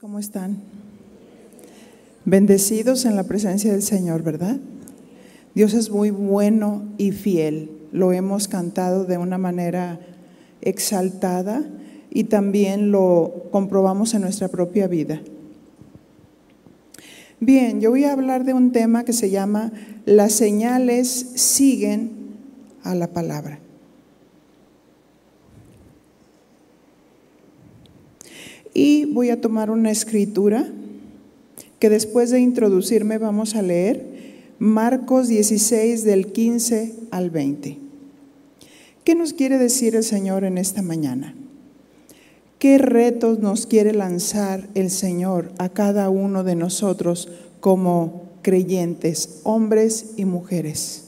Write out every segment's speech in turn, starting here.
¿Cómo están? Bendecidos en la presencia del Señor, ¿verdad? Dios es muy bueno y fiel. Lo hemos cantado de una manera exaltada y también lo comprobamos en nuestra propia vida. Bien, yo voy a hablar de un tema que se llama Las señales siguen a la palabra. Y voy a tomar una escritura que después de introducirme vamos a leer Marcos 16 del 15 al 20. ¿Qué nos quiere decir el Señor en esta mañana? ¿Qué retos nos quiere lanzar el Señor a cada uno de nosotros como creyentes, hombres y mujeres?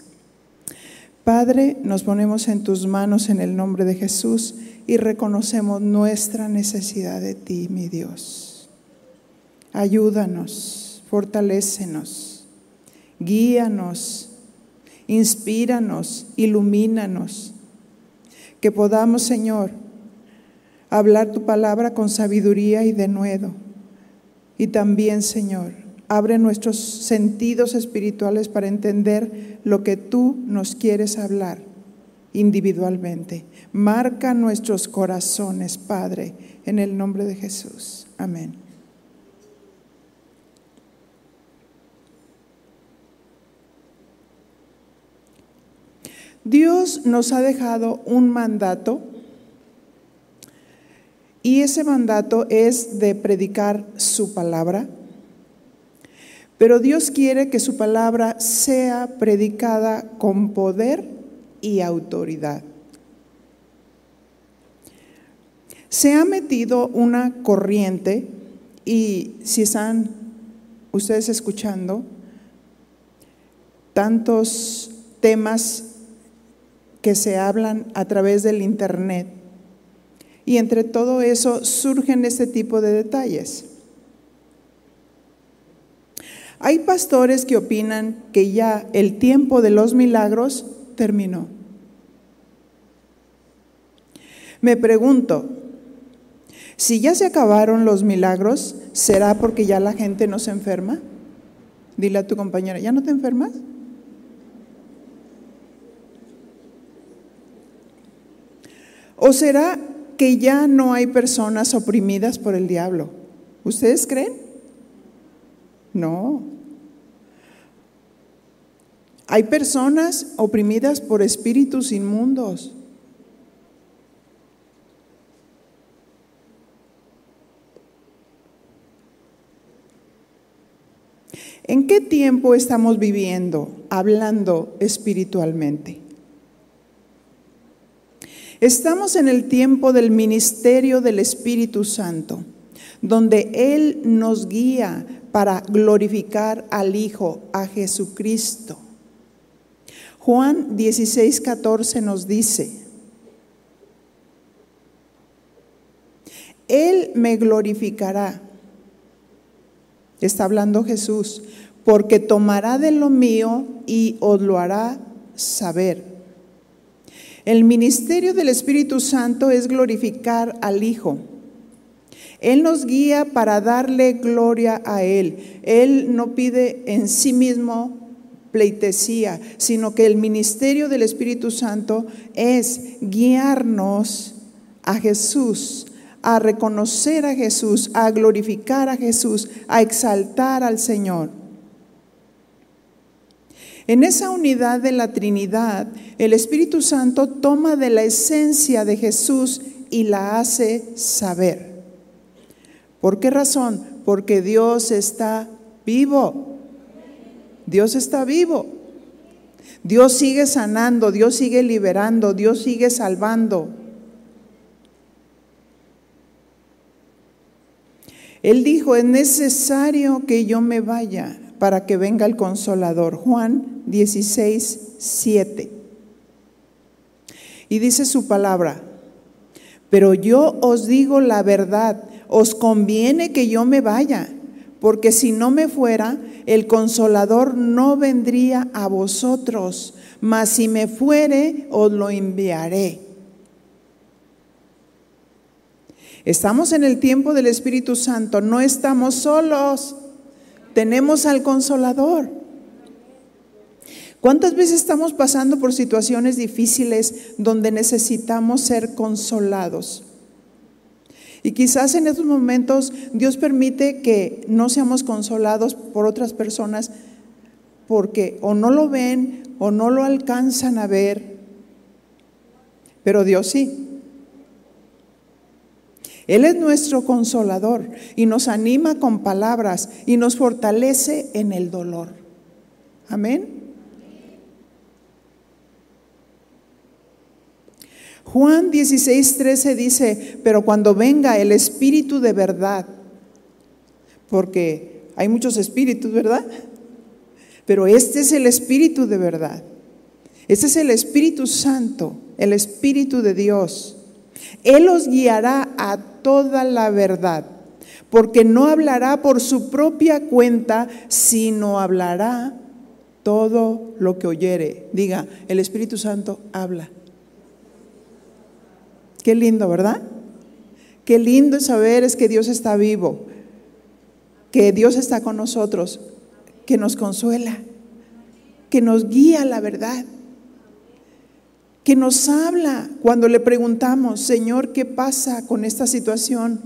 Padre, nos ponemos en tus manos en el nombre de Jesús y reconocemos nuestra necesidad de ti, mi Dios. Ayúdanos, fortalécenos, guíanos, inspíranos, ilumínanos. Que podamos, Señor, hablar tu palabra con sabiduría y denuedo. Y también, Señor, Abre nuestros sentidos espirituales para entender lo que tú nos quieres hablar individualmente. Marca nuestros corazones, Padre, en el nombre de Jesús. Amén. Dios nos ha dejado un mandato y ese mandato es de predicar su palabra pero Dios quiere que su palabra sea predicada con poder y autoridad. Se ha metido una corriente y si están ustedes escuchando tantos temas que se hablan a través del Internet y entre todo eso surgen este tipo de detalles. Hay pastores que opinan que ya el tiempo de los milagros terminó. Me pregunto, si ya se acabaron los milagros, ¿será porque ya la gente no se enferma? Dile a tu compañera, ¿ya no te enfermas? ¿O será que ya no hay personas oprimidas por el diablo? ¿Ustedes creen? No. Hay personas oprimidas por espíritus inmundos. ¿En qué tiempo estamos viviendo hablando espiritualmente? Estamos en el tiempo del ministerio del Espíritu Santo, donde Él nos guía para glorificar al Hijo, a Jesucristo. Juan 16, 14 nos dice, Él me glorificará, está hablando Jesús, porque tomará de lo mío y os lo hará saber. El ministerio del Espíritu Santo es glorificar al Hijo. Él nos guía para darle gloria a Él. Él no pide en sí mismo pleitesía, sino que el ministerio del Espíritu Santo es guiarnos a Jesús, a reconocer a Jesús, a glorificar a Jesús, a exaltar al Señor. En esa unidad de la Trinidad, el Espíritu Santo toma de la esencia de Jesús y la hace saber. ¿Por qué razón? Porque Dios está vivo. Dios está vivo. Dios sigue sanando, Dios sigue liberando, Dios sigue salvando. Él dijo, es necesario que yo me vaya para que venga el consolador. Juan 16, 7. Y dice su palabra, pero yo os digo la verdad, os conviene que yo me vaya porque si no me fuera, el consolador no vendría a vosotros, mas si me fuere, os lo enviaré. Estamos en el tiempo del Espíritu Santo, no estamos solos, tenemos al consolador. ¿Cuántas veces estamos pasando por situaciones difíciles donde necesitamos ser consolados? Y quizás en estos momentos Dios permite que no seamos consolados por otras personas porque o no lo ven o no lo alcanzan a ver, pero Dios sí. Él es nuestro consolador y nos anima con palabras y nos fortalece en el dolor. Amén. Juan 16, 13 dice, pero cuando venga el Espíritu de verdad, porque hay muchos espíritus, ¿verdad? Pero este es el Espíritu de verdad. Este es el Espíritu Santo, el Espíritu de Dios. Él os guiará a toda la verdad, porque no hablará por su propia cuenta, sino hablará todo lo que oyere. Diga, el Espíritu Santo habla. Qué lindo, ¿verdad? Qué lindo saber es que Dios está vivo, que Dios está con nosotros, que nos consuela, que nos guía a la verdad, que nos habla cuando le preguntamos, Señor, ¿qué pasa con esta situación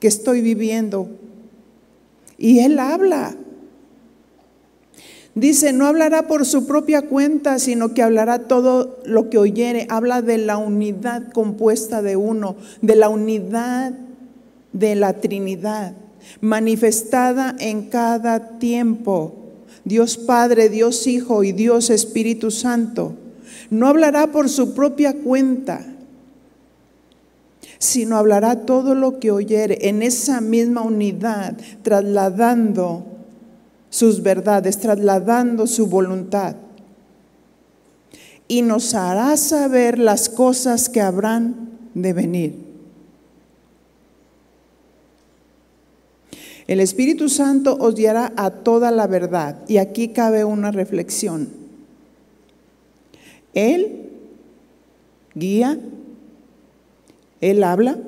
que estoy viviendo? Y Él habla. Dice, no hablará por su propia cuenta, sino que hablará todo lo que oyere. Habla de la unidad compuesta de uno, de la unidad de la Trinidad, manifestada en cada tiempo. Dios Padre, Dios Hijo y Dios Espíritu Santo. No hablará por su propia cuenta, sino hablará todo lo que oyere en esa misma unidad, trasladando sus verdades, trasladando su voluntad. Y nos hará saber las cosas que habrán de venir. El Espíritu Santo os guiará a toda la verdad. Y aquí cabe una reflexión. Él guía, Él habla,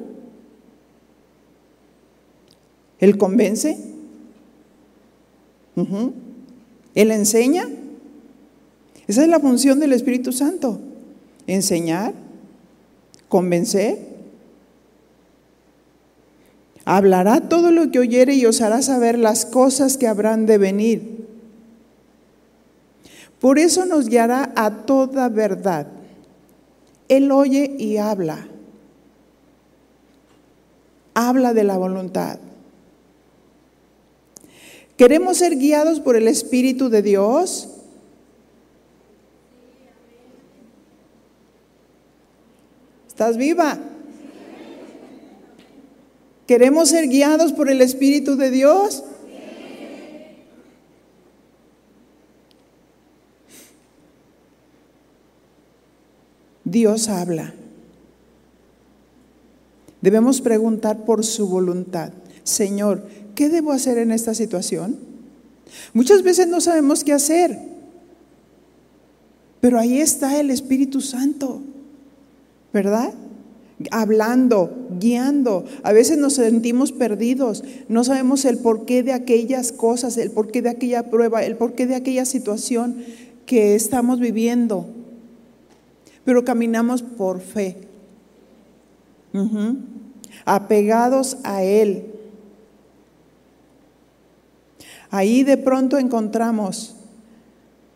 Él convence, él enseña. Esa es la función del Espíritu Santo. Enseñar, convencer. Hablará todo lo que oyere y os hará saber las cosas que habrán de venir. Por eso nos guiará a toda verdad. Él oye y habla. Habla de la voluntad. ¿Queremos ser guiados por el Espíritu de Dios? ¿Estás viva? ¿Queremos ser guiados por el Espíritu de Dios? Dios habla. Debemos preguntar por su voluntad. Señor, ¿qué debo hacer en esta situación? Muchas veces no sabemos qué hacer, pero ahí está el Espíritu Santo, ¿verdad? Hablando, guiando. A veces nos sentimos perdidos, no sabemos el porqué de aquellas cosas, el porqué de aquella prueba, el porqué de aquella situación que estamos viviendo, pero caminamos por fe, apegados a Él Ahí de pronto encontramos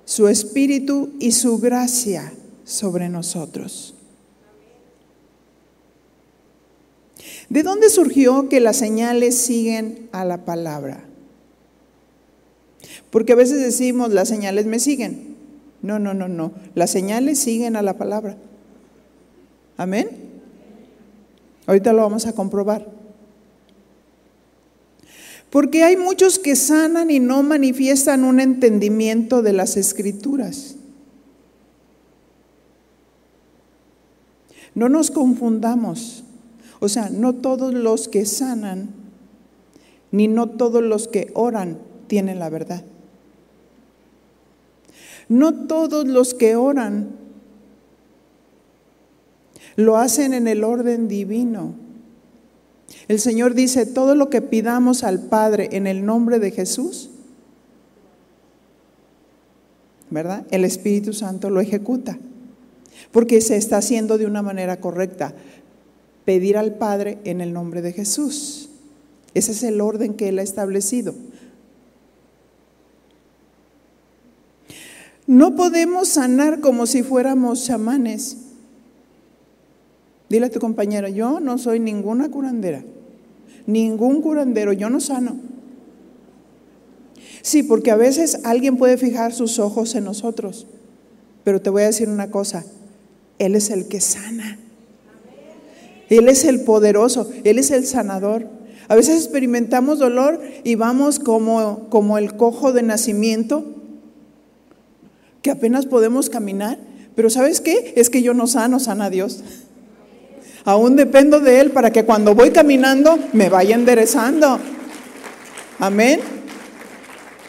su espíritu y su gracia sobre nosotros. ¿De dónde surgió que las señales siguen a la palabra? Porque a veces decimos, las señales me siguen. No, no, no, no. Las señales siguen a la palabra. Amén. Ahorita lo vamos a comprobar. Porque hay muchos que sanan y no manifiestan un entendimiento de las escrituras. No nos confundamos. O sea, no todos los que sanan, ni no todos los que oran tienen la verdad. No todos los que oran lo hacen en el orden divino. El Señor dice, todo lo que pidamos al Padre en el nombre de Jesús, ¿verdad? El Espíritu Santo lo ejecuta, porque se está haciendo de una manera correcta. Pedir al Padre en el nombre de Jesús. Ese es el orden que Él ha establecido. No podemos sanar como si fuéramos chamanes. Dile a tu compañera, yo no soy ninguna curandera, ningún curandero, yo no sano. Sí, porque a veces alguien puede fijar sus ojos en nosotros, pero te voy a decir una cosa, Él es el que sana. Él es el poderoso, Él es el sanador. A veces experimentamos dolor y vamos como, como el cojo de nacimiento, que apenas podemos caminar, pero ¿sabes qué? Es que yo no sano, sana a Dios. Aún dependo de Él para que cuando voy caminando me vaya enderezando. Amén.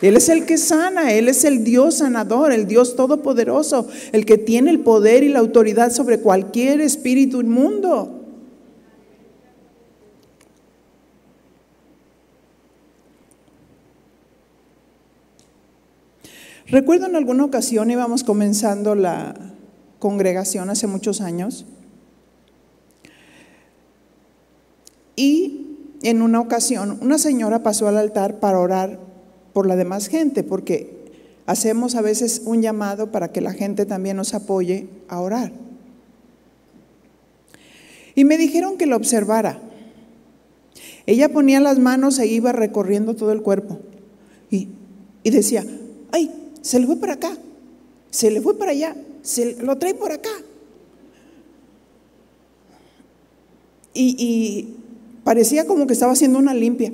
Él es el que sana, Él es el Dios sanador, el Dios todopoderoso, el que tiene el poder y la autoridad sobre cualquier espíritu inmundo. Recuerdo en alguna ocasión íbamos comenzando la congregación hace muchos años y en una ocasión una señora pasó al altar para orar por la demás gente, porque hacemos a veces un llamado para que la gente también nos apoye a orar. Y me dijeron que lo observara. Ella ponía las manos e iba recorriendo todo el cuerpo y, y decía, ay, se le fue para acá, se le fue para allá, se lo trae por acá. Y, y parecía como que estaba haciendo una limpia.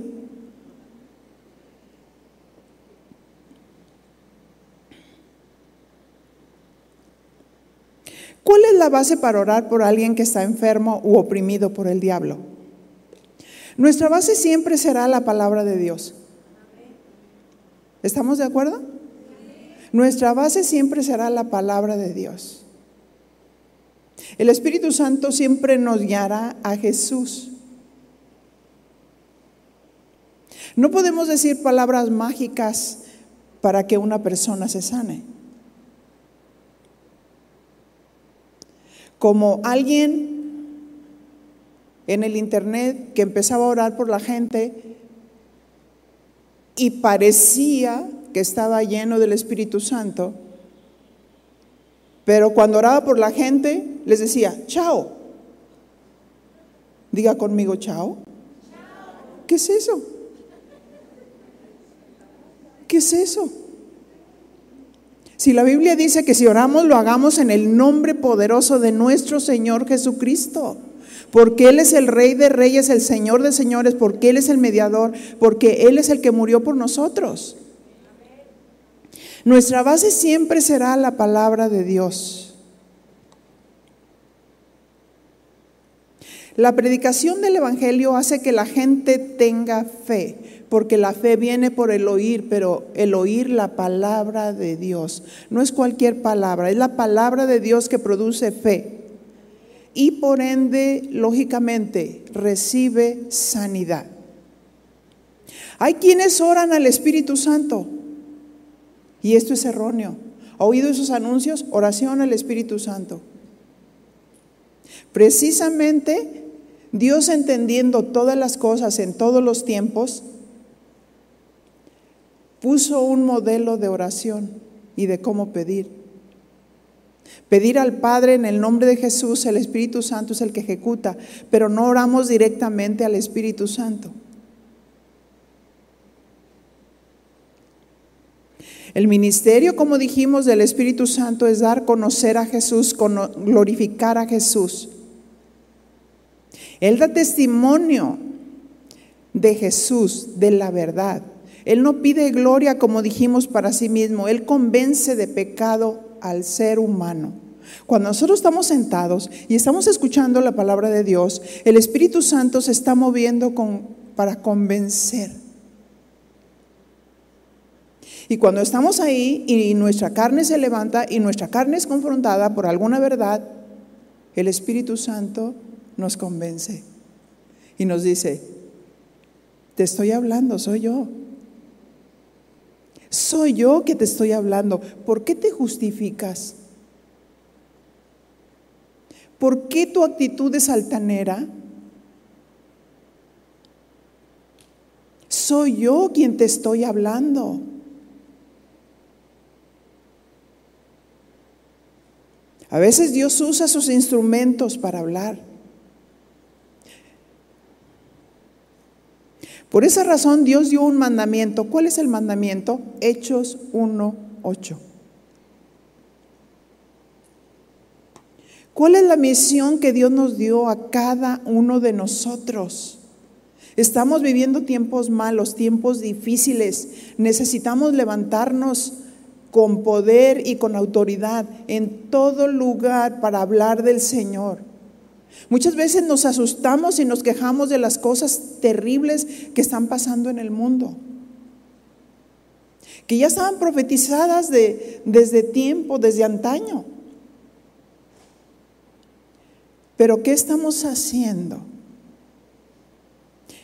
¿Cuál es la base para orar por alguien que está enfermo u oprimido por el diablo? Nuestra base siempre será la palabra de Dios. ¿Estamos de acuerdo? Nuestra base siempre será la palabra de Dios. El Espíritu Santo siempre nos guiará a Jesús. No podemos decir palabras mágicas para que una persona se sane. Como alguien en el internet que empezaba a orar por la gente y parecía que estaba lleno del Espíritu Santo, pero cuando oraba por la gente, les decía, chao. Diga conmigo, chao. ¿Qué es eso? ¿Qué es eso? Si la Biblia dice que si oramos lo hagamos en el nombre poderoso de nuestro Señor Jesucristo, porque Él es el Rey de Reyes, el Señor de Señores, porque Él es el mediador, porque Él es el que murió por nosotros. Nuestra base siempre será la palabra de Dios. La predicación del Evangelio hace que la gente tenga fe, porque la fe viene por el oír, pero el oír la palabra de Dios. No es cualquier palabra, es la palabra de Dios que produce fe. Y por ende, lógicamente, recibe sanidad. Hay quienes oran al Espíritu Santo, y esto es erróneo. ¿Ha oído esos anuncios? Oración al Espíritu Santo. Precisamente Dios entendiendo todas las cosas en todos los tiempos, puso un modelo de oración y de cómo pedir. Pedir al Padre en el nombre de Jesús, el Espíritu Santo es el que ejecuta, pero no oramos directamente al Espíritu Santo. El ministerio, como dijimos, del Espíritu Santo es dar conocer a Jesús, glorificar a Jesús. Él da testimonio de Jesús, de la verdad. Él no pide gloria, como dijimos, para sí mismo. Él convence de pecado al ser humano. Cuando nosotros estamos sentados y estamos escuchando la palabra de Dios, el Espíritu Santo se está moviendo para convencer. Y cuando estamos ahí y nuestra carne se levanta y nuestra carne es confrontada por alguna verdad, el Espíritu Santo nos convence. y nos dice, te estoy hablando, soy yo. Soy yo que te estoy hablando. ¿Por qué te justificas? ¿Por qué tu actitud es altanera? Soy yo quien te estoy hablando. A veces Dios usa sus instrumentos para hablar. Por esa razón Dios dio un mandamiento. ¿Cuál es el mandamiento? Hechos 1.8. ¿Cuál es la misión que Dios nos dio a cada uno de nosotros? Estamos viviendo tiempos malos, tiempos difíciles. Necesitamos levantarnos con poder y con autoridad en todo lugar para hablar del Señor. Muchas veces nos asustamos y nos quejamos de las cosas terribles que están pasando en el mundo, que ya estaban profetizadas de, desde tiempo, desde antaño. Pero ¿qué estamos haciendo?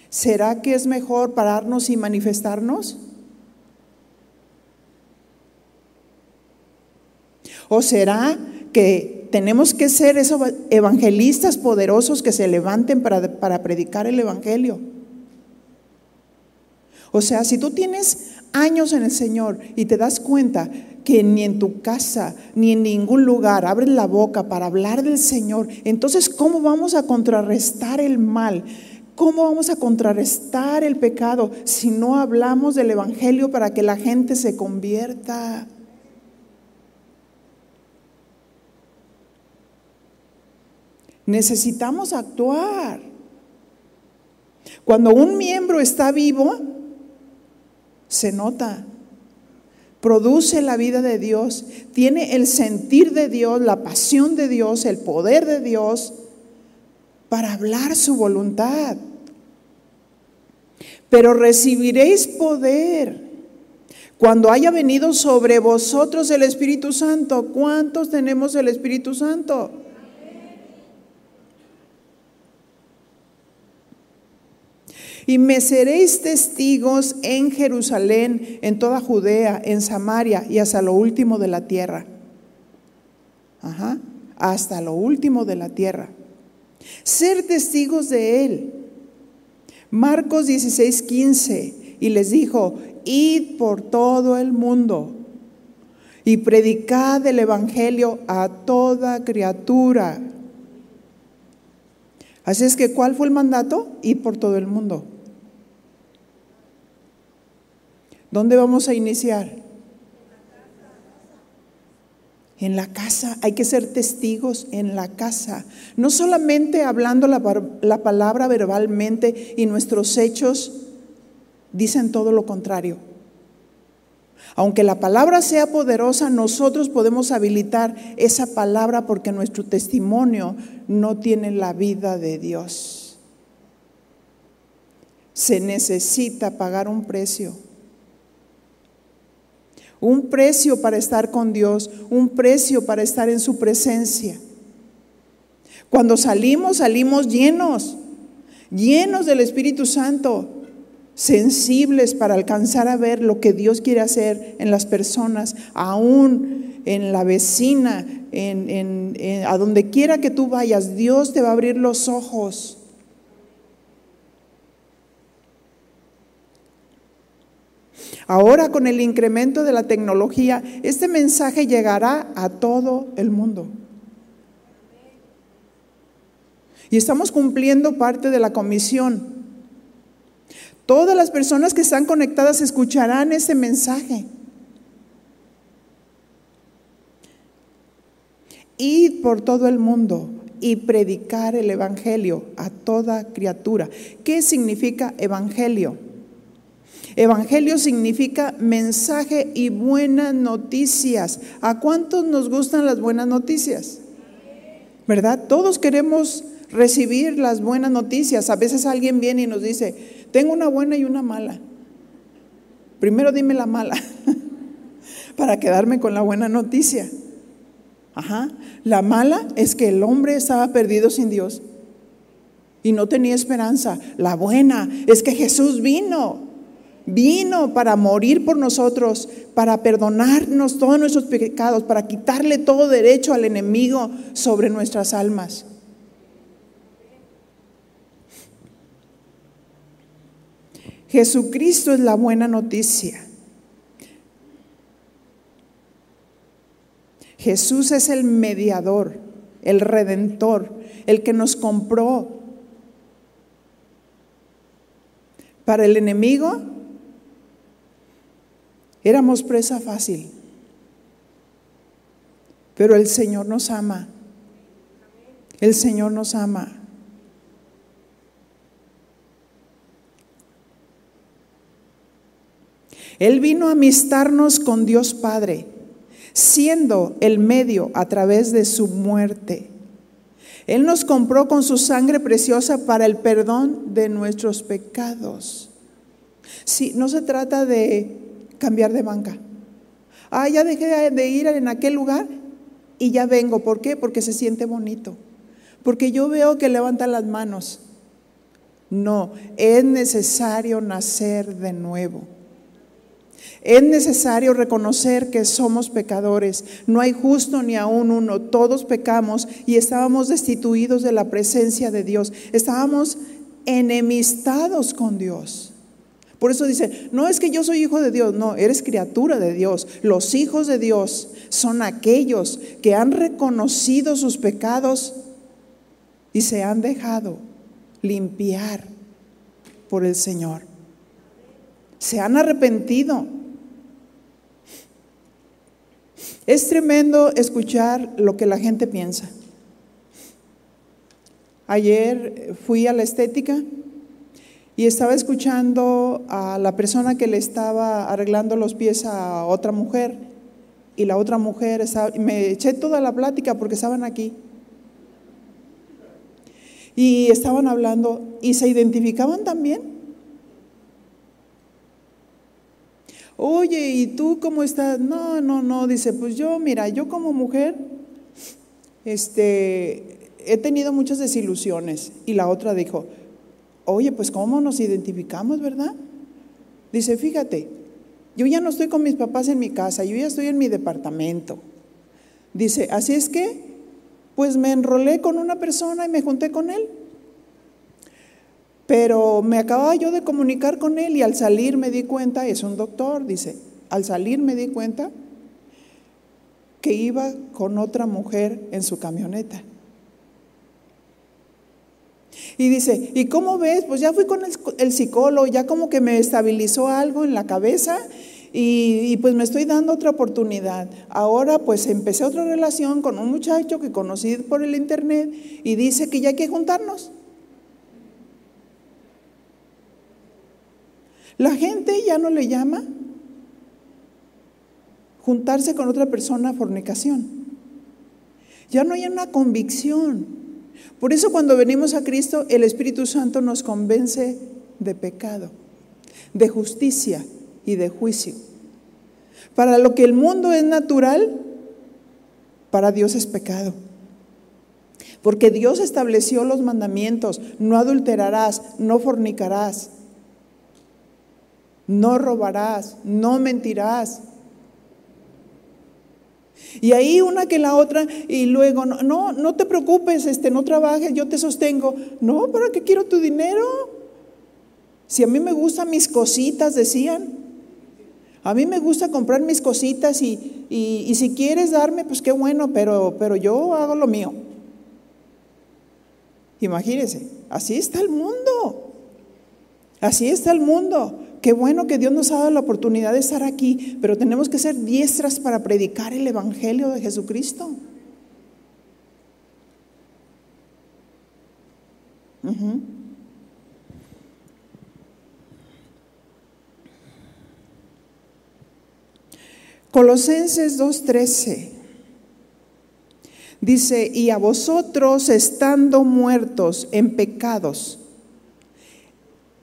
¿Será que es mejor pararnos y manifestarnos? ¿O será que tenemos que ser esos evangelistas poderosos que se levanten para, para predicar el Evangelio? O sea, si tú tienes años en el Señor y te das cuenta que ni en tu casa ni en ningún lugar abres la boca para hablar del Señor, entonces ¿cómo vamos a contrarrestar el mal? ¿Cómo vamos a contrarrestar el pecado si no hablamos del Evangelio para que la gente se convierta? Necesitamos actuar. Cuando un miembro está vivo, se nota, produce la vida de Dios, tiene el sentir de Dios, la pasión de Dios, el poder de Dios para hablar su voluntad. Pero recibiréis poder cuando haya venido sobre vosotros el Espíritu Santo. ¿Cuántos tenemos el Espíritu Santo? Y me seréis testigos en Jerusalén, en toda Judea, en Samaria y hasta lo último de la tierra. Ajá, hasta lo último de la tierra. Ser testigos de Él. Marcos 16, 15. Y les dijo, id por todo el mundo y predicad el Evangelio a toda criatura. Así es que, ¿cuál fue el mandato? Ir por todo el mundo. ¿Dónde vamos a iniciar? En la casa, hay que ser testigos en la casa, no solamente hablando la, la, palabra verbalmente y nuestros hechos dicen todo lo contrario. Aunque la palabra sea poderosa, nosotros podemos habilitar esa palabra porque nuestro testimonio no tiene la vida de Dios. Se necesita pagar un precio un precio para estar con Dios, un precio para estar en su presencia. Cuando salimos, salimos llenos, llenos del Espíritu Santo, sensibles para alcanzar a ver lo que Dios quiere hacer en las personas, aún en la vecina, en, a donde quiera que tú vayas, Dios te va a abrir los ojos. Ahora con el incremento de la tecnología, este mensaje llegará a todo el mundo. Y estamos cumpliendo parte de la comisión. Todas las personas que están conectadas escucharán ese mensaje. Ir por todo el mundo y predicar el Evangelio a toda criatura. ¿Qué significa Evangelio? Evangelio significa mensaje y buenas noticias. ¿A cuántos nos gustan las buenas noticias? ¿Verdad? Todos queremos recibir las buenas noticias. A veces alguien viene y nos dice, tengo una buena y una mala. Primero dime la mala para quedarme con la buena noticia. Ajá. La mala es que el hombre estaba perdido sin Dios y no tenía esperanza. La buena es que Jesús vino. Vino para morir por nosotros, para perdonarnos todos nuestros pecados, para quitarle todo derecho al enemigo sobre nuestras almas. Jesucristo es la buena noticia. Jesús es el mediador, el redentor, el que nos compró. Para el enemigo éramos presa fácil, pero el Señor nos ama. El Señor nos ama. Él vino a amistarnos con Dios Padre, siendo el medio a través de su muerte. Él nos compró con su sangre preciosa para el perdón de nuestros pecados. Sí, no se trata de cambiar de banca. Ah, ya dejé de ir en aquel lugar y ya vengo. ¿Por qué? Porque se siente bonito. Porque yo veo que levanta las manos. No, es necesario nacer de nuevo. Es necesario reconocer que somos pecadores. No hay justo ni aún uno. Todos pecamos y estábamos destituidos de la presencia de Dios. Estábamos enemistados con Dios. Por eso dice, no es que yo soy hijo de Dios, no, eres criatura de Dios. Los hijos de Dios son aquellos que han reconocido sus pecados y se han dejado limpiar por el Señor. Se han arrepentido. Es tremendo escuchar lo que la gente piensa. Ayer fui a la estética y estaba escuchando a la persona que le estaba arreglando los pies a otra mujer y la otra mujer estaba, me eché toda la plática porque estaban aquí. Y estaban hablando y se identificaban también. Oye, ¿y tú cómo estás? No, no, no, dice, pues yo, mira, yo como mujer, este, he tenido muchas desilusiones. Y la otra dijo, Oye, pues ¿cómo nos identificamos, verdad? Dice, fíjate, yo ya no estoy con mis papás en mi casa, yo ya estoy en mi departamento. Dice, así es que, pues me enrolé con una persona y me junté con él. Pero me acababa yo de comunicar con él y al salir me di cuenta, es un doctor, dice, al salir me di cuenta que iba con otra mujer en su camioneta. Y dice, ¿y cómo ves? Pues ya fui con el, psicólogo, ya como que me estabilizó algo en la cabeza y, y, pues me estoy dando otra oportunidad. Ahora pues empecé otra relación con un muchacho que conocí por el internet y dice que ya hay que juntarnos. La gente ya no le llama juntarse con otra persona a fornicación. Ya no hay una convicción. Por eso cuando venimos a Cristo, el Espíritu Santo nos convence de pecado, de justicia y de juicio. Para lo que el mundo es natural, para Dios es pecado. Porque Dios estableció los mandamientos, no adulterarás, no fornicarás, no robarás, no mentirás, y ahí una que la otra, y luego, no, no, no te preocupes, este, no trabajes, yo te sostengo. No, ¿para qué quiero tu dinero? Si a mí me gustan mis cositas, decían. A mí me gusta comprar mis cositas y, y, si quieres darme, pues qué bueno, pero, pero yo hago lo mío. Imagínense, así está el mundo. Así está el mundo. Qué bueno que Dios nos ha dado la oportunidad de estar aquí, pero tenemos que ser diestras para predicar el Evangelio de Jesucristo. Colosenses 2.13 dice, y a vosotros estando muertos en pecados,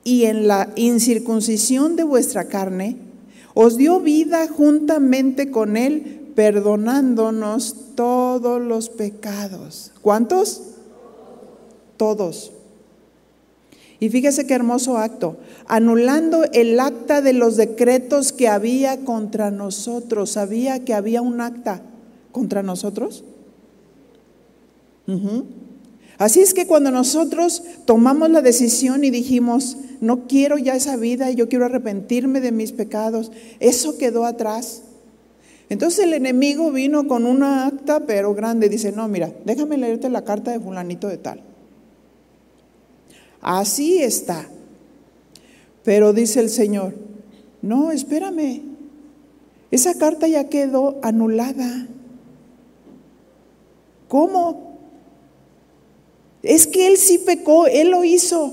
y en la incircuncisión de vuestra carne, os dio vida juntamente con Él, perdonándonos todos los pecados. ¿Cuántos? Todos. Y fíjese qué hermoso acto, anulando el acta de los decretos que había contra nosotros. ¿Sabía que había un acta contra nosotros? Así es que cuando nosotros tomamos la decisión y dijimos, no quiero ya esa vida y yo quiero arrepentirme de mis pecados, eso quedó atrás. Entonces el enemigo vino con una acta pero grande, dice, no, mira, déjame leerte la carta de fulanito de tal. Así está. Pero dice el Señor, no, espérame, esa carta ya quedó anulada. ¿Cómo? Es que él sí pecó, él lo hizo,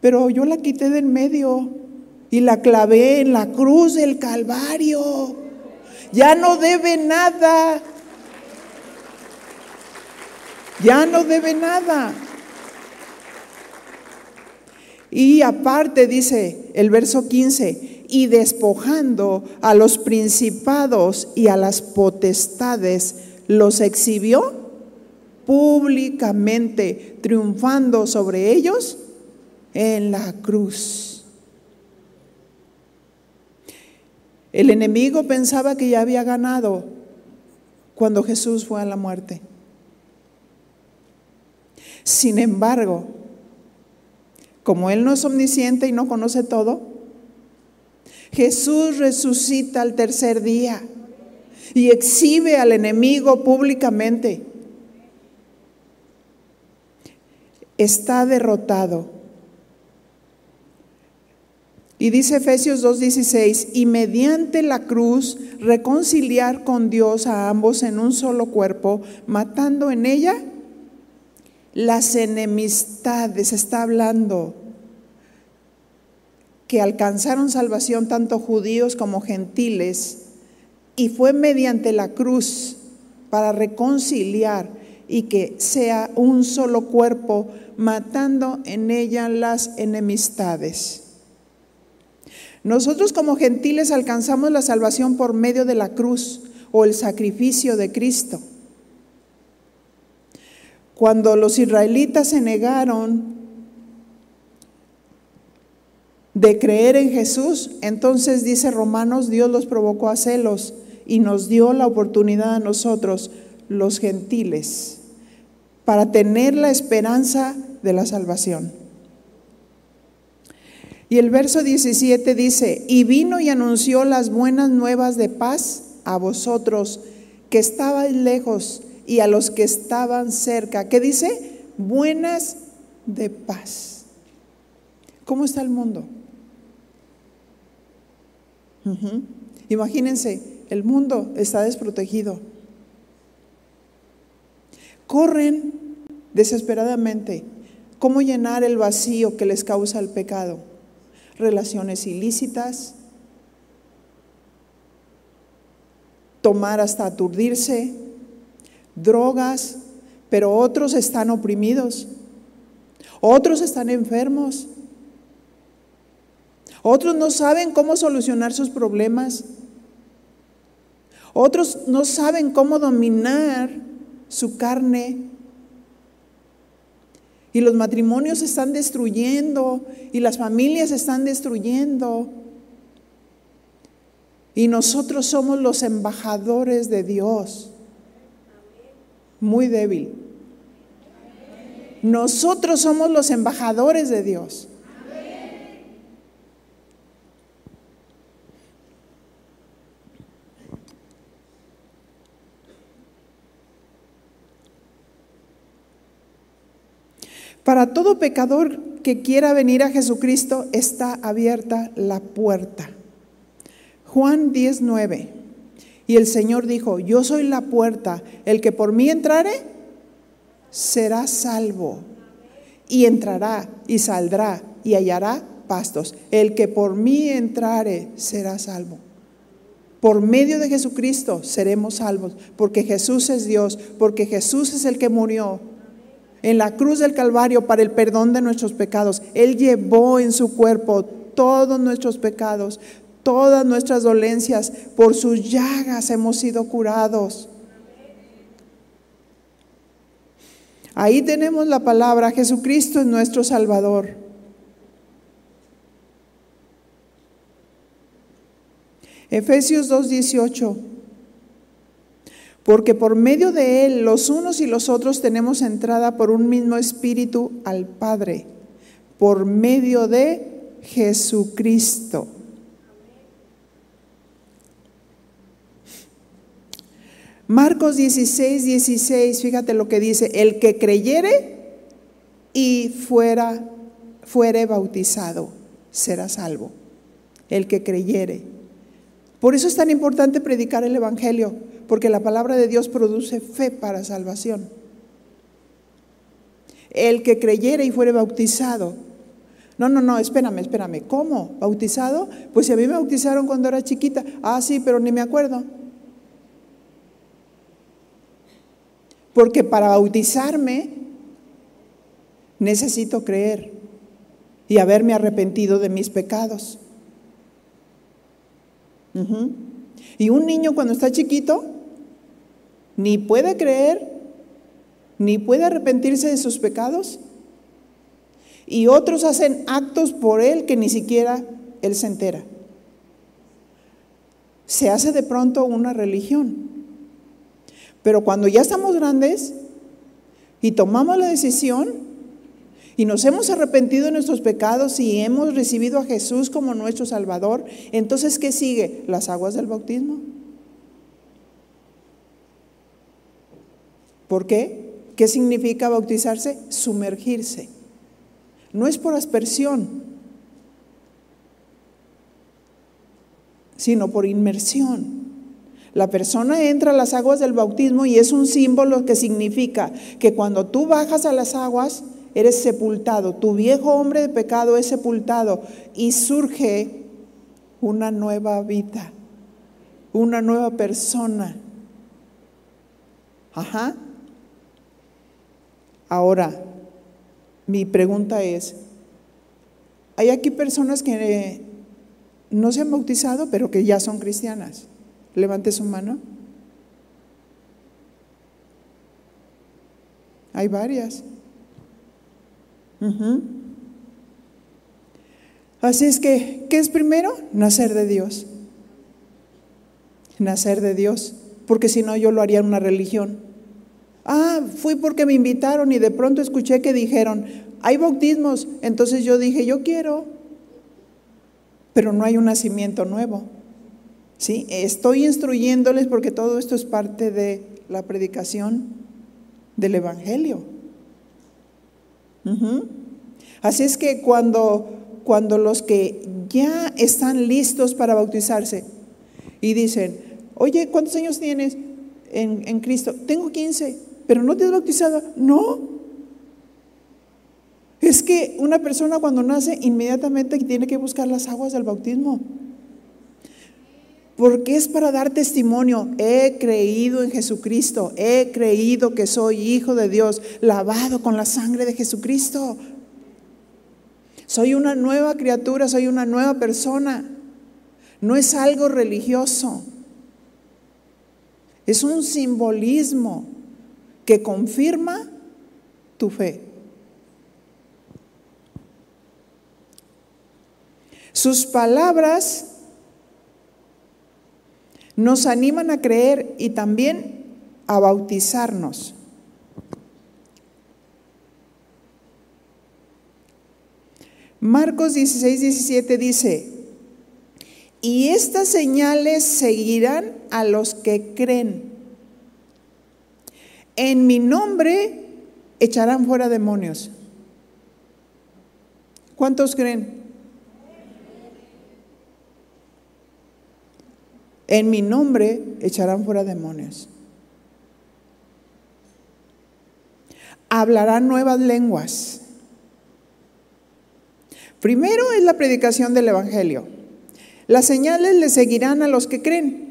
pero yo la quité del medio y la clavé en la cruz del Calvario. Ya no debe nada. Ya no debe nada. Y aparte dice el verso 15, y despojando a los principados y a las potestades, los exhibió públicamente, triunfando sobre ellos en la cruz. El enemigo pensaba que ya había ganado cuando Jesús fue a la muerte. Sin embargo, como Él no es omnisciente y no conoce todo, Jesús resucita al tercer día y exhibe al enemigo públicamente. Está derrotado. Y dice Efesios 2.16, y mediante la cruz reconciliar con Dios a ambos en un solo cuerpo, matando en ella las enemistades. Está hablando que alcanzaron salvación tanto judíos como gentiles, y fue mediante la cruz para reconciliar y que sea un solo cuerpo, matando en ella las enemistades. Nosotros como gentiles alcanzamos la salvación por medio de la cruz o el sacrificio de Cristo. Cuando los israelitas se negaron de creer en Jesús, entonces dice Romanos, Dios los provocó a celos y nos dio la oportunidad a nosotros, los gentiles, para tener la esperanza de la salvación. Y el verso 17 dice, y vino y anunció las buenas nuevas de paz a vosotros que estabais lejos y a los que estaban cerca. ¿Qué dice? Buenas de paz. ¿Cómo está el mundo? Imagínense, el mundo está desprotegido. Corren desesperadamente. ¿Cómo llenar el vacío que les causa el pecado? relaciones ilícitas, tomar hasta aturdirse, drogas, pero otros están oprimidos, otros están enfermos, otros no saben cómo solucionar sus problemas, otros no saben cómo dominar su carne y los matrimonios se están destruyendo y las familias se están destruyendo. Y nosotros somos los embajadores de Dios. Muy débil. Nosotros somos los embajadores de Dios. Para todo pecador que quiera venir a Jesucristo está abierta la puerta. Juan 19. Y el Señor dijo, yo soy la puerta, el que por mí entrare será salvo. Y entrará y saldrá y hallará pastos. El que por mí entrare será salvo. Por medio de Jesucristo seremos salvos, porque Jesús es Dios, porque Jesús es el que murió en la cruz del Calvario para el perdón de nuestros pecados. Él llevó en su cuerpo todos nuestros pecados, todas nuestras dolencias. Por sus llagas hemos sido curados. Ahí tenemos la palabra, Jesucristo es nuestro Salvador. Efesios 2.18 porque por medio de Él los unos y los otros tenemos entrada por un mismo espíritu al Padre, por medio de Jesucristo. Marcos 16, 16, fíjate lo que dice, el que creyere y fuera, fuere bautizado, será salvo. El que creyere. Por eso es tan importante predicar el Evangelio, porque la palabra de Dios produce fe para salvación. El que creyere y fuere bautizado. No, no, no, espérame, espérame. ¿Cómo? ¿Bautizado? Pues si a mí me bautizaron cuando era chiquita. Ah, sí, pero ni me acuerdo. Porque para bautizarme necesito creer y haberme arrepentido de mis pecados. Y un niño cuando está chiquito ni puede creer, ni puede arrepentirse de sus pecados. Y otros hacen actos por él que ni siquiera él se entera. Se hace de pronto una religión. Pero cuando ya estamos grandes y tomamos la decisión y nos hemos arrepentido de nuestros pecados y hemos recibido a Jesús como nuestro Salvador, entonces ¿qué sigue? Las aguas del bautismo. ¿Por qué? ¿Qué significa bautizarse? Sumergirse. No es por aspersión, sino por inmersión. La persona entra a las aguas del bautismo y es un símbolo que significa que cuando tú bajas a las aguas, eres sepultado, tu viejo hombre de pecado es sepultado y surge una nueva vida, una nueva persona. Ajá. Ahora, mi pregunta es, ¿hay aquí personas que no se han bautizado pero que ya son cristianas? Levante su mano. Hay varias. Así es que, ¿qué es primero? Nacer de Dios. Nacer de Dios, porque si no yo lo haría en una religión. Ah, fui porque me invitaron y de pronto escuché que dijeron, hay bautismos, entonces yo dije, yo quiero, pero no hay un nacimiento nuevo. ¿sí? Estoy instruyéndoles porque todo esto es parte de la predicación del Evangelio. Así es que cuando, cuando los que ya están listos para bautizarse y dicen, oye, ¿cuántos años tienes en, en Cristo? Tengo 15, pero no te has bautizado. No. Es que una persona cuando nace inmediatamente tiene que buscar las aguas del bautismo porque es para dar testimonio. He creído en Jesucristo, he creído que soy hijo de Dios, lavado con la sangre de Jesucristo. Soy una nueva criatura, soy una nueva persona. No es algo religioso. Es un simbolismo que confirma tu fe. Sus palabras nos animan a creer y también a bautizarnos. Marcos 16, 17 dice, y estas señales seguirán a los que creen. En mi nombre echarán fuera demonios. ¿Cuántos creen? En mi nombre echarán fuera demonios. Hablarán nuevas lenguas. Primero es la predicación del Evangelio. Las señales le seguirán a los que creen.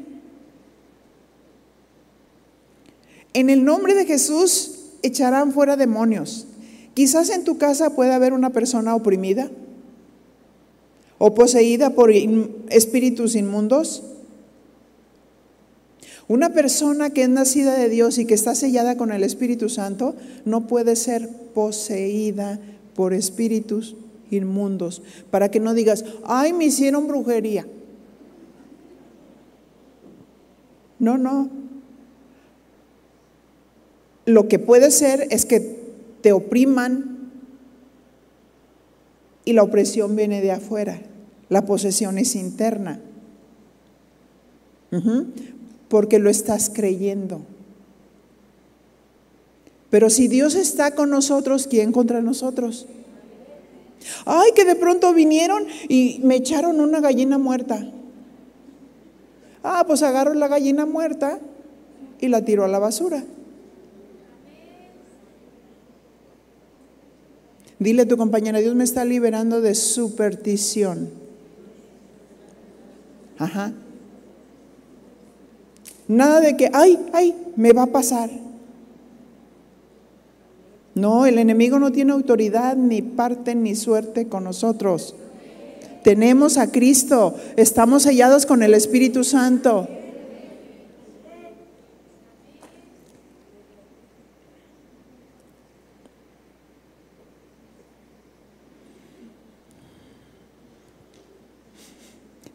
En el nombre de Jesús echarán fuera demonios. Quizás en tu casa pueda haber una persona oprimida o poseída por espíritus inmundos. Una persona que es nacida de Dios y que está sellada con el Espíritu Santo no puede ser poseída por espíritus inmundos. Para que no digas, ay, me hicieron brujería. No, no. Lo que puede ser es que te opriman y la opresión viene de afuera. La posesión es interna. Porque lo estás creyendo. Pero si Dios está con nosotros, ¿quién contra nosotros? Ay, que de pronto vinieron y me echaron una gallina muerta. Ah, pues agarro la gallina muerta y la tiro a la basura. Dile a tu compañera, Dios me está liberando de superstición. Ajá. Nada de que, ay, ay, me va a pasar. No, el enemigo no tiene autoridad, ni parte, ni suerte con nosotros. Tenemos a Cristo, estamos sellados con el Espíritu Santo.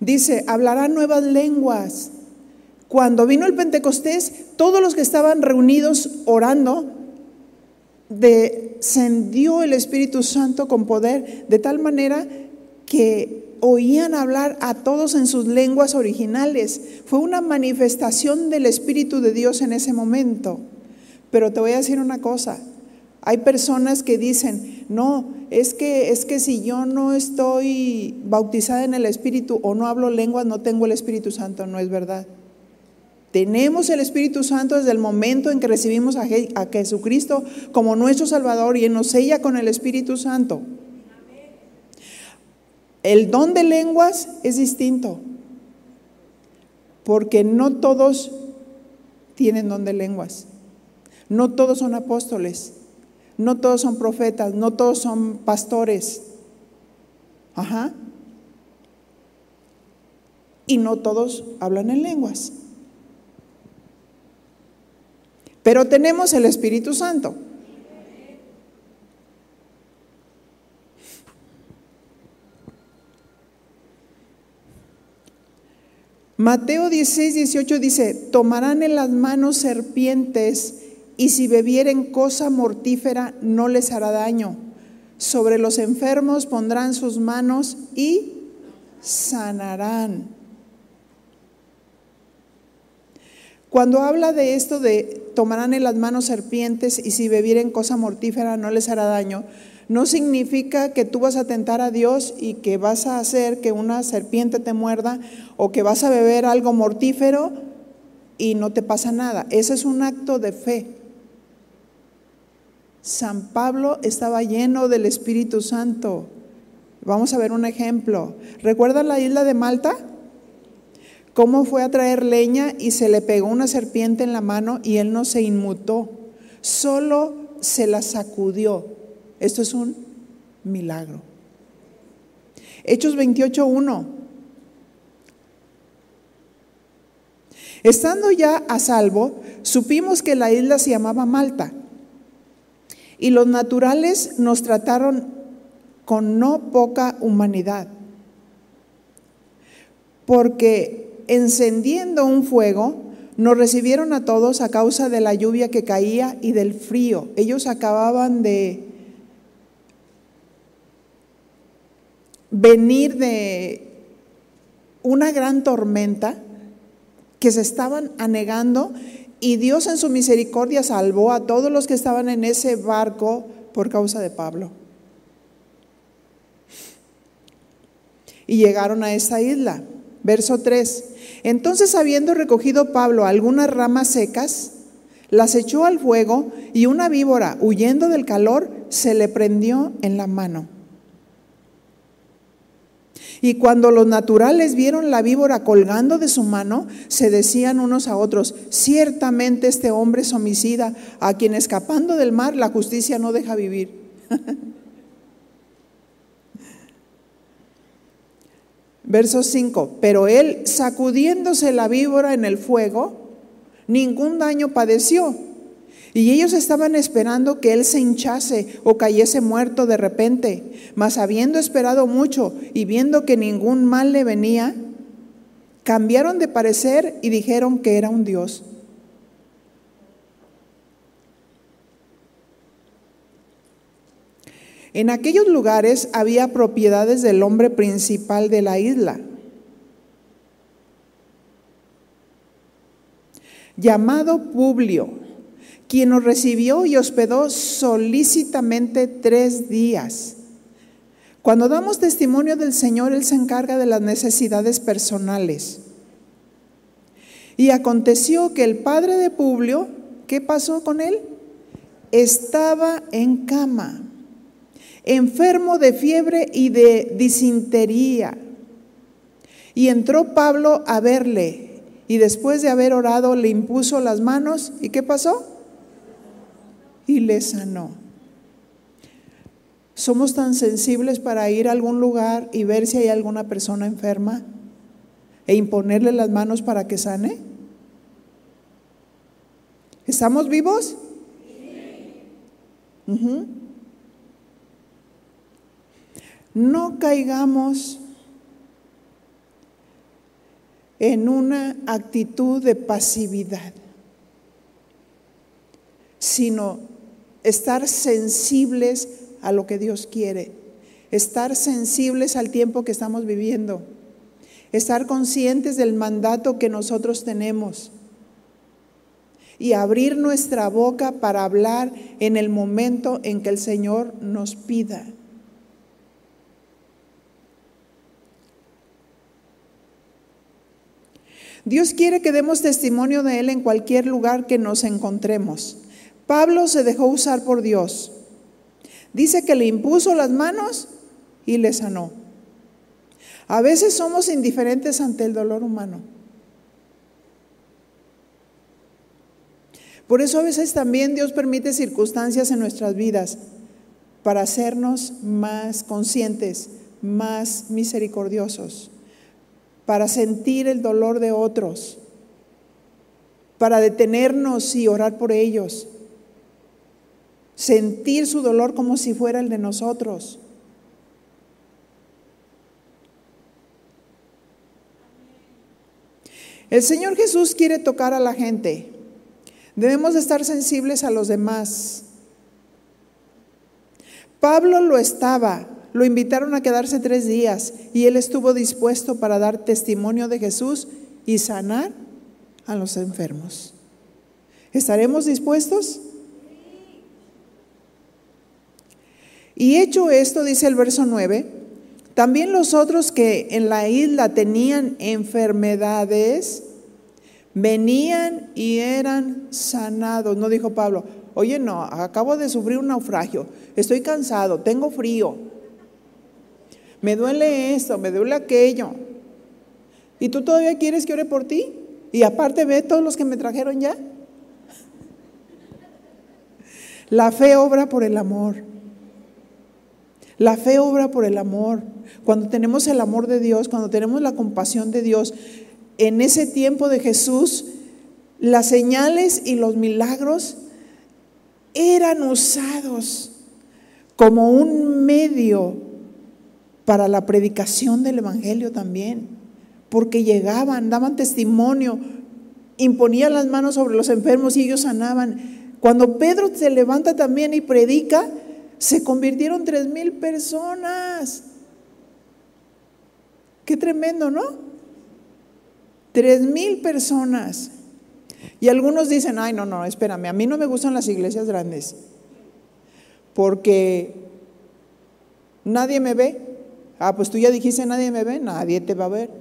Dice, hablarán nuevas lenguas. Cuando vino el Pentecostés, todos los que estaban reunidos orando, descendió el Espíritu Santo con poder, de tal manera que oían hablar a todos en sus lenguas originales. Fue una manifestación del Espíritu de Dios en ese momento. Pero te voy a decir una cosa, hay personas que dicen, no, es que, es que si yo no estoy bautizada en el Espíritu o no hablo lenguas, no tengo el Espíritu Santo. No es verdad. Tenemos el Espíritu Santo desde el momento en que recibimos a, Jesucristo como nuestro Salvador y nos sella con el Espíritu Santo. El don de lenguas es distinto, porque no todos tienen don de lenguas, no todos son apóstoles. No todos son profetas, no todos son pastores. Ajá. Y no todos hablan en lenguas. Pero tenemos el Espíritu Santo. Mateo 16, 18 dice, tomarán en las manos serpientes y si bebieren cosa mortífera no les hará daño. Sobre los enfermos pondrán sus manos y sanarán. Cuando habla de esto de tomarán en las manos serpientes y si bebieren cosa mortífera no les hará daño, no significa que tú vas a tentar a Dios y que vas a hacer que una serpiente te muerda o que vas a beber algo mortífero y no te pasa nada. Ese es un acto de fe. San Pablo estaba lleno del Espíritu Santo. Vamos a ver un ejemplo. ¿Recuerdan la isla de Malta? ¿Cómo fue a traer leña y se le pegó una serpiente en la mano y él no se inmutó? Solo se la sacudió. Esto es un milagro. Hechos 28.1. Estando ya a salvo, supimos que la isla se llamaba Malta y los naturales nos trataron con no poca humanidad, porque encendiendo un fuego, nos recibieron a todos a causa de la lluvia que caía y del frío. Ellos acababan de venir de una gran tormenta que se estaban anegando y Dios en su misericordia salvó a todos los que estaban en ese barco por causa de Pablo. Y llegaron a esa isla. Verso 3. Entonces habiendo recogido Pablo algunas ramas secas, las echó al fuego y una víbora, huyendo del calor, se le prendió en la mano. Y cuando los naturales vieron la víbora colgando de su mano, se decían unos a otros, ciertamente este hombre es homicida, a quien escapando del mar la justicia no deja vivir. Verso 5, pero él sacudiéndose la víbora en el fuego, ningún daño padeció y ellos estaban esperando que él se hinchase o cayese muerto de repente, mas habiendo esperado mucho y viendo que ningún mal le venía, cambiaron de parecer y dijeron que era un dios. En aquellos lugares había propiedades del hombre principal de la isla, llamado Publio, quien nos recibió y hospedó solícitamente tres días. Cuando damos testimonio del Señor, Él se encarga de las necesidades personales. Y aconteció que el padre de Publio, ¿qué pasó con él? Estaba en cama enfermo de fiebre y de disentería. Y entró Pablo a verle y después de haber orado le impuso las manos y ¿qué pasó? Y le sanó. ¿Somos tan sensibles para ir a algún lugar y ver si hay alguna persona enferma e imponerle las manos para que sane? ¿Estamos vivos? Sí. No caigamos en una actitud de pasividad, sino estar sensibles a lo que Dios quiere, estar sensibles al tiempo que estamos viviendo, estar conscientes del mandato que nosotros tenemos y abrir nuestra boca para hablar en el momento en que el Señor nos pida. Dios quiere que demos testimonio de Él en cualquier lugar que nos encontremos. Pablo se dejó usar por Dios. Dice que le impuso las manos y le sanó. A veces somos indiferentes ante el dolor humano. Por eso a veces también Dios permite circunstancias en nuestras vidas para hacernos más conscientes, más misericordiosos para sentir el dolor de otros, para detenernos y orar por ellos, sentir su dolor como si fuera el de nosotros. El Señor Jesús quiere tocar a la gente. Debemos estar sensibles a los demás. Pablo lo estaba, lo invitaron a quedarse tres días y él estuvo dispuesto para dar testimonio de Jesús y sanar a los enfermos. ¿Estaremos dispuestos? Y hecho esto, dice el verso 9, también los otros que en la isla tenían enfermedades, venían y eran sanados. No dijo Pablo, oye, no, acabo de sufrir un naufragio, estoy cansado, tengo frío, me duele esto, me duele aquello. ¿Y tú todavía quieres que ore por ti? Y aparte ve todos los que me trajeron ya. La fe obra por el amor. La fe obra por el amor. Cuando tenemos el amor de Dios, cuando tenemos la compasión de Dios, en ese tiempo de Jesús, las señales y los milagros eran usados como un medio para la predicación del Evangelio también, porque llegaban, daban testimonio, imponían las manos sobre los enfermos y ellos sanaban. Cuando Pedro se levanta también y predica, se convirtieron tres mil personas. Qué tremendo, ¿no? Tres mil personas. Y algunos dicen, ay, no, no, espérame, a mí no me gustan las iglesias grandes, porque nadie me ve, Ah, pues tú ya dijiste, nadie me ve, nadie te va a ver.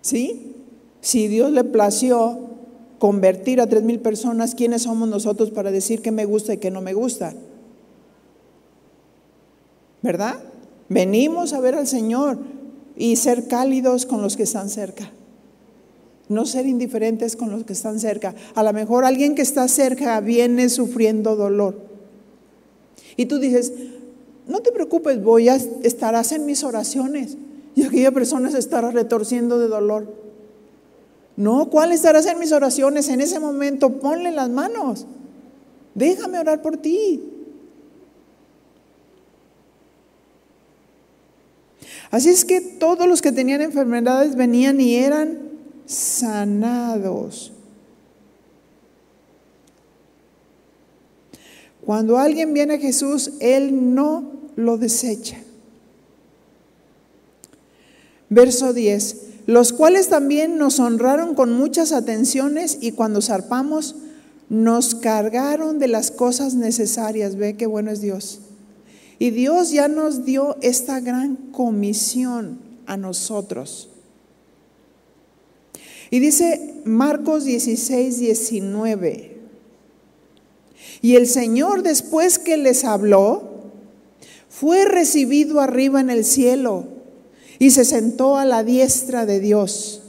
¿Sí? Si Dios le plació convertir a tres mil personas, ¿quiénes somos nosotros para decir que me gusta y que no me gusta? ¿Verdad? Venimos a ver al Señor y ser cálidos con los que están cerca. No ser indiferentes con los que están cerca. A lo mejor alguien que está cerca viene sufriendo dolor. Y tú dices, no te preocupes, voy a estarás en mis oraciones. Y aquella persona se estará retorciendo de dolor. No, ¿cuál estarás en mis oraciones? En ese momento ponle las manos. Déjame orar por ti. Así es que todos los que tenían enfermedades venían y eran sanados. Cuando alguien viene a Jesús, Él no lo desecha. Verso 10, los cuales también nos honraron con muchas atenciones y cuando zarpamos nos cargaron de las cosas necesarias. Ve qué bueno es Dios. Y Dios ya nos dio esta gran comisión a nosotros. Y dice Marcos 16, 19. Y el Señor después que les habló, fue recibido arriba en el cielo y se sentó a la diestra de Dios.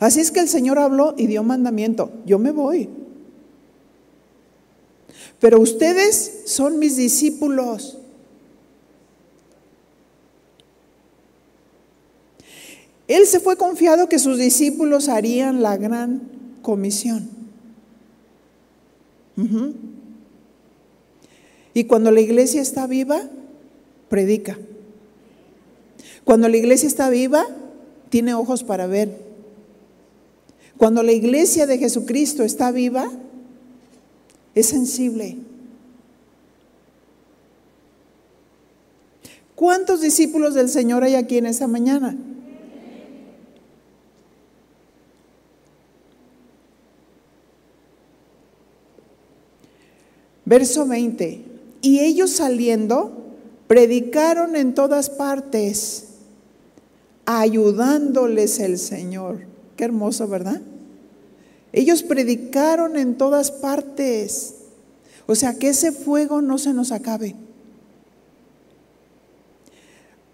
Así es que el Señor habló y dio mandamiento, yo me voy. Pero ustedes son mis discípulos. Él se fue confiado que sus discípulos harían la gran comisión. Y cuando la iglesia está viva, predica. Cuando la iglesia está viva, tiene ojos para ver. Cuando la iglesia de Jesucristo está viva, es sensible. ¿Cuántos discípulos del Señor hay aquí en esta mañana? Verso 20. Y ellos saliendo, predicaron en todas partes, ayudándoles el Señor. Qué hermoso, ¿verdad? Ellos predicaron en todas partes. O sea, que ese fuego no se nos acabe.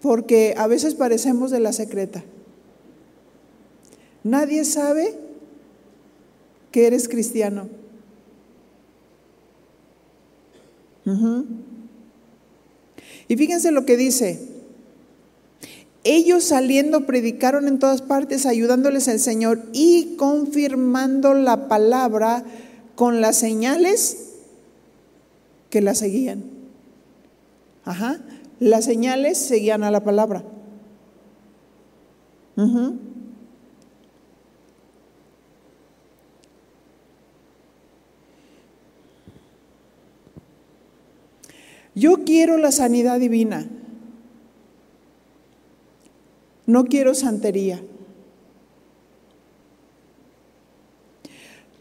Porque a veces parecemos de la secreta. Nadie sabe que eres cristiano. Y fíjense lo que dice. Ellos saliendo predicaron en todas partes, ayudándoles al Señor y confirmando la palabra con las señales que la seguían. Ajá. Las señales seguían a la palabra. Yo quiero la sanidad divina. No quiero santería.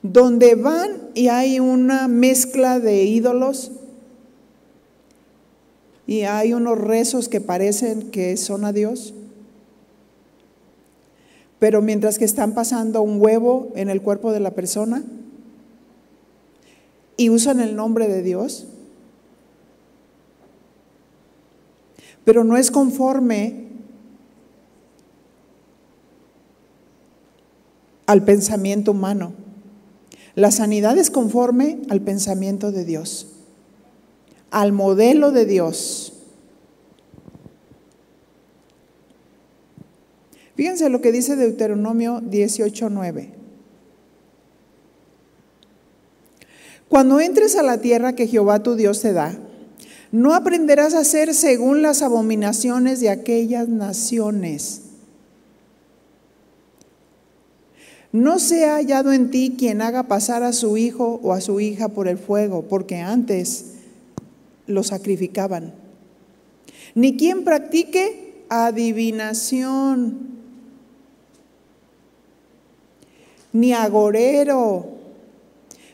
Donde van y hay una mezcla de ídolos y hay unos rezos que parecen que son a Dios, pero mientras que están pasando un huevo en el cuerpo de la persona y usan el nombre de Dios, pero no es conforme al pensamiento humano. La sanidad es conforme al pensamiento de Dios, al modelo de Dios. Fíjense lo que dice Deuteronomio 18:9. Cuando entres a la tierra que Jehová tu Dios te da, no aprenderás a hacer según las abominaciones de aquellas naciones No se ha hallado en ti quien haga pasar a su hijo o a su hija por el fuego, porque antes lo sacrificaban. Ni quien practique adivinación, ni agorero,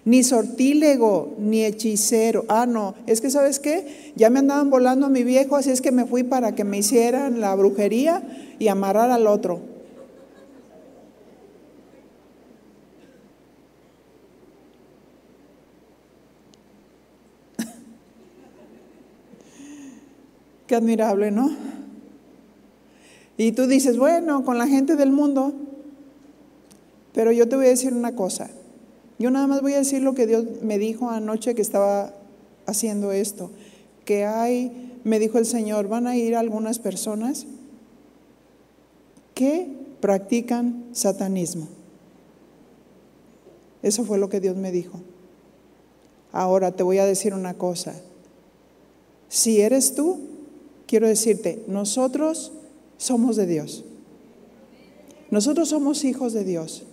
ni sortílego, ni hechicero. Ah, no, es que sabes qué, ya me andaban volando a mi viejo, así es que me fui para que me hicieran la brujería y amarrar al otro. Qué admirable, ¿no? Y tú dices, bueno, con la gente del mundo, pero yo te voy a decir una cosa. Yo nada más voy a decir lo que Dios me dijo anoche que estaba haciendo esto, que hay, me dijo el Señor, van a ir algunas personas que practican satanismo. Eso fue lo que Dios me dijo. Ahora te voy a decir una cosa. Si eres tú, quiero decirte, nosotros somos de Dios. Nosotros somos hijos de Dios.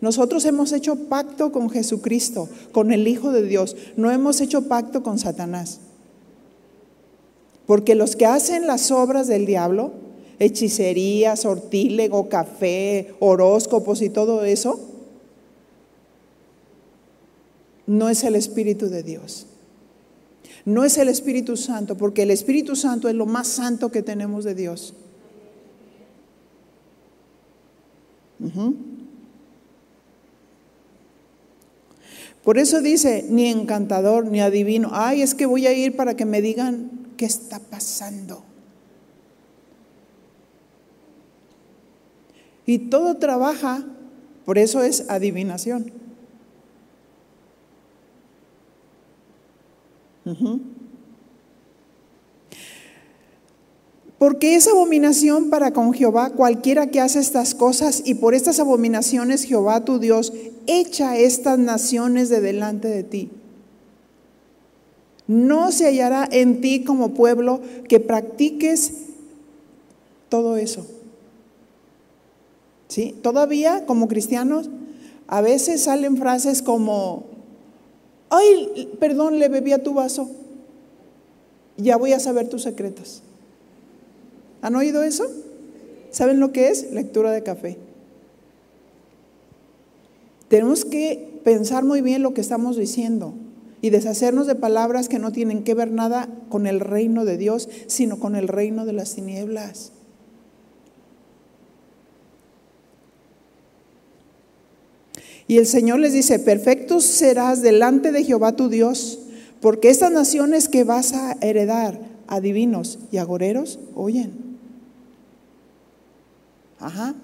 Nosotros hemos hecho pacto con Jesucristo, con el Hijo de Dios. No hemos hecho pacto con Satanás. Porque los que hacen las obras del diablo, hechicería, sortílego, café, horóscopos y todo eso, no es el Espíritu de Dios. No es el Espíritu Santo, porque el Espíritu Santo es lo más santo que tenemos de Dios. Por eso dice, ni encantador, ni adivino. Ay, es que voy a ir para que me digan qué está pasando. Y todo trabaja, por eso es adivinación. Porque es abominación para con Jehová cualquiera que hace estas cosas, y por estas abominaciones Jehová tu Dios echa estas naciones de delante de ti. No se hallará en ti como pueblo que practiques todo eso. ¿Sí? Todavía como cristianos a veces salen frases como, ay, perdón, le bebí a tu vaso, ya voy a saber tus secretos. ¿Han oído eso? ¿Saben lo que es? Lectura de café. Tenemos que pensar muy bien lo que estamos diciendo y deshacernos de palabras que no tienen que ver nada con el reino de Dios, sino con el reino de las tinieblas. Y el Señor les dice, perfectos serás delante de Jehová tu Dios, porque estas naciones que vas a heredar, adivinos y agoreros, oyen. Ajá.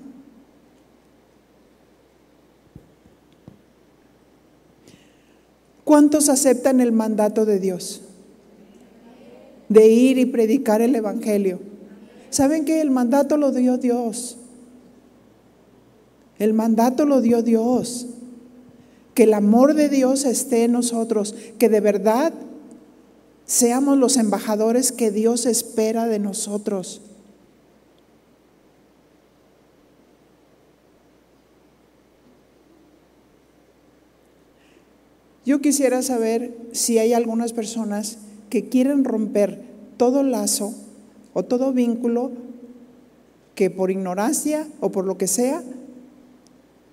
¿Cuántos aceptan el mandato de Dios? De ir y predicar el Evangelio. ¿Saben que el mandato lo dio Dios? El mandato lo dio Dios. Que el amor de Dios esté en nosotros, que de verdad seamos los embajadores que Dios espera de nosotros. Yo quisiera saber si hay algunas personas que quieren romper todo lazo o todo vínculo que por ignorancia o por lo que sea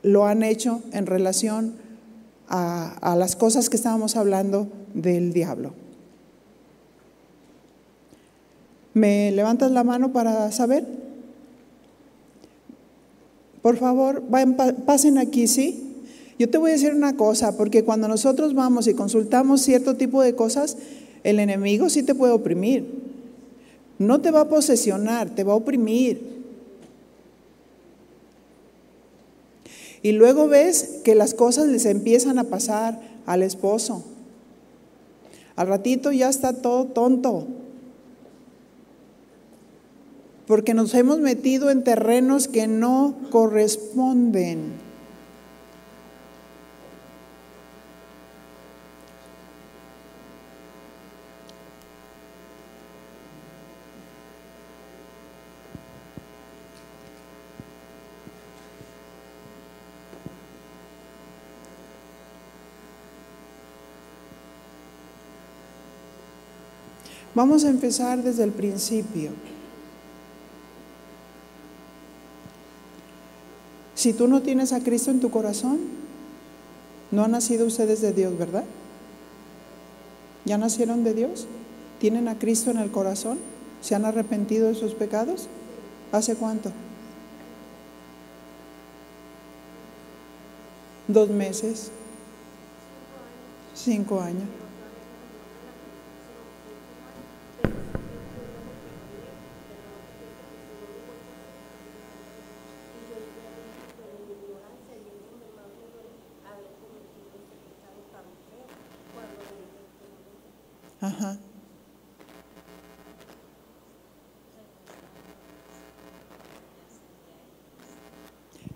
lo han hecho en relación a, las cosas que estábamos hablando del diablo. ¿Me levantas la mano para saber? Por favor, pasen aquí, ¿sí? Yo te voy a decir una cosa, porque cuando nosotros vamos y consultamos cierto tipo de cosas, el enemigo sí te puede oprimir. No te va a posesionar, te va a oprimir. Y luego ves que las cosas les empiezan a pasar al esposo. Al ratito ya está todo tonto. Porque nos hemos metido en terrenos que no corresponden. Vamos a empezar desde el principio. Si tú no tienes a Cristo en tu corazón, no han nacido ustedes de Dios, ¿verdad? ¿Ya nacieron de Dios? ¿Tienen a Cristo en el corazón? ¿Se han arrepentido de sus pecados? ¿Hace cuánto? ¿Dos meses? ¿Cinco años? Ajá.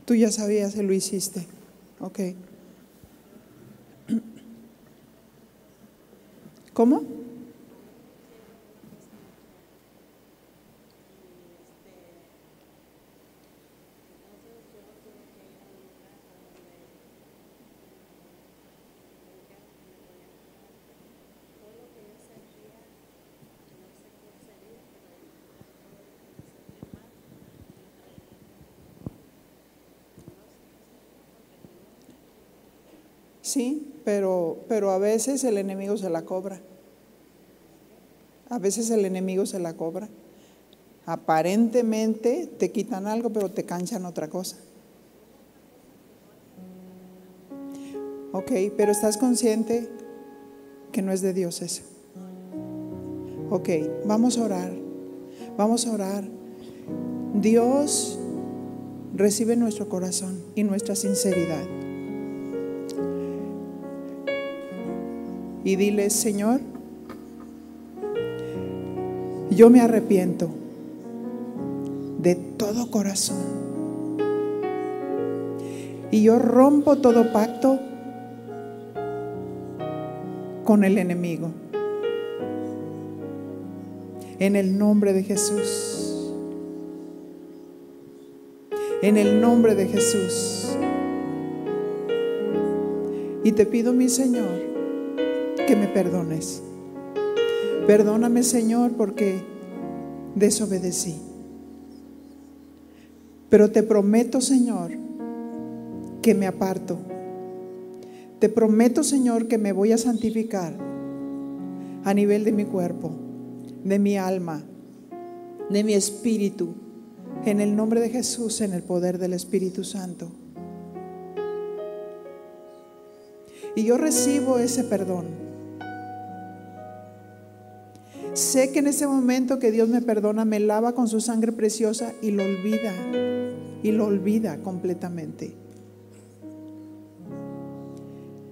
Tú ya sabías que lo hiciste. Ok. ¿Cómo? Sí, pero, pero a veces el enemigo se la cobra. A veces el enemigo se la cobra. Aparentemente te quitan algo, pero te canchan otra cosa. Ok, pero estás consciente que no es de Dios eso. Ok, vamos a orar. Vamos a orar. Dios recibe nuestro corazón y nuestra sinceridad. Y dile, Señor, yo me arrepiento de todo corazón. Y yo rompo todo pacto con el enemigo. En el nombre de Jesús. En el nombre de Jesús. Y te pido, mi Señor, que me perdones. Perdóname, Señor, porque desobedecí. Pero te prometo, Señor, que me aparto. Te prometo, Señor, que me voy a santificar a nivel de mi cuerpo, de mi alma, de mi espíritu, en el nombre de Jesús, en el poder del Espíritu Santo. Y yo recibo ese perdón. Sé que en ese momento que Dios me perdona, me lava con su sangre preciosa y lo olvida, y lo olvida completamente.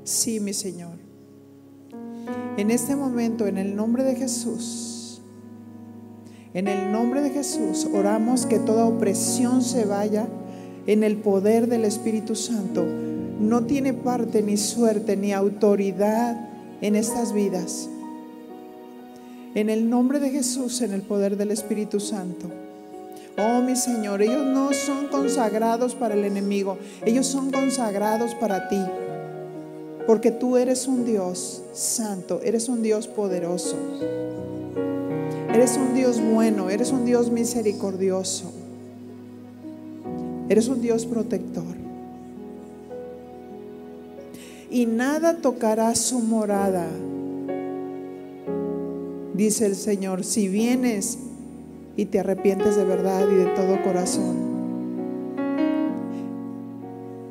Sí, mi Señor. En este momento, en el nombre de Jesús, en el nombre de Jesús, oramos que toda opresión se vaya en el poder del Espíritu Santo. No tiene parte ni suerte ni autoridad en estas vidas en el nombre de Jesús, en el poder del Espíritu Santo. Oh, mi Señor, ellos no son consagrados para el enemigo, ellos son consagrados para ti. Porque tú eres un Dios santo, eres un Dios poderoso. Eres un Dios bueno, eres un Dios misericordioso. Eres un Dios protector. Y nada tocará su morada dice el Señor, si vienes y te arrepientes de verdad y de todo corazón,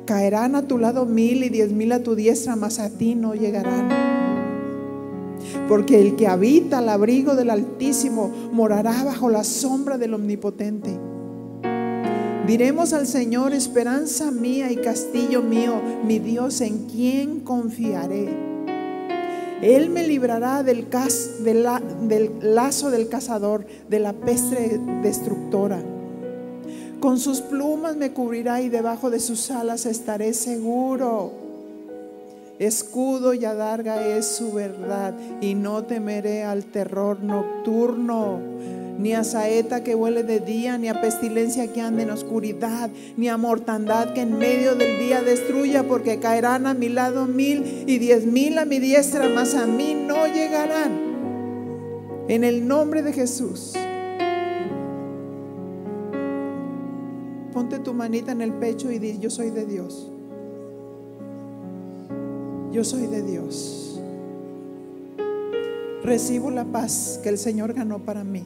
caerán a tu lado mil y diez mil a tu diestra, mas a ti no llegarán. Porque el que habita al abrigo del Altísimo morará bajo la sombra del Omnipotente. Diremos al Señor, esperanza mía y castillo mío, mi Dios, en quien confiaré. Él me librará del, lazo del cazador, de la peste destructora. Con sus plumas me cubrirá y debajo de sus alas estaré seguro. Escudo y adarga es su verdad y no temeré al terror nocturno ni a saeta que huele de día, ni a pestilencia que ande en oscuridad, ni a mortandad que en medio del día destruya, porque caerán a mi lado mil y diez mil a mi diestra, mas a mí no llegarán. En el nombre de Jesús. Ponte tu manita en el pecho y di, yo soy de Dios. Yo soy de Dios. Recibo la paz que el Señor ganó para mí.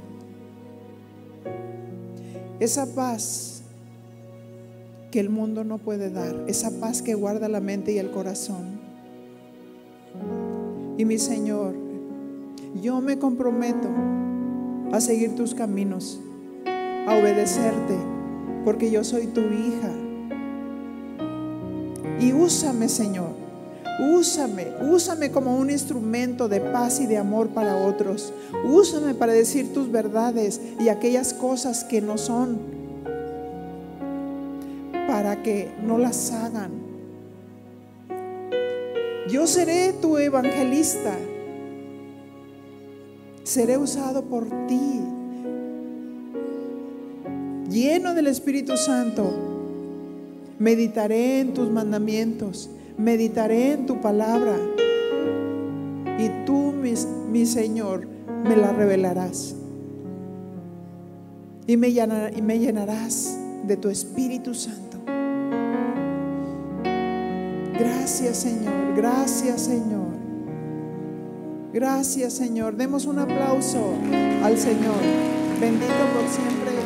Esa paz que el mundo no puede dar, esa paz que guarda la mente y el corazón. Y mi Señor, yo me comprometo a seguir tus caminos, a obedecerte, porque yo soy tu hija. Y úsame, Señor, úsame, úsame como un instrumento de paz y de amor para otros. Úsame para decir tus verdades y aquellas cosas que no son, para que no las hagan. Yo seré tu evangelista. Seré usado por ti. Lleno del Espíritu Santo, meditaré en tus mandamientos, meditaré en tu palabra. Y tú, mi, mi Señor, me la revelarás. Y me, y me llenarás de tu Espíritu Santo. Gracias Señor, gracias Señor. Gracias Señor. Demos un aplauso al Señor. Bendito por siempre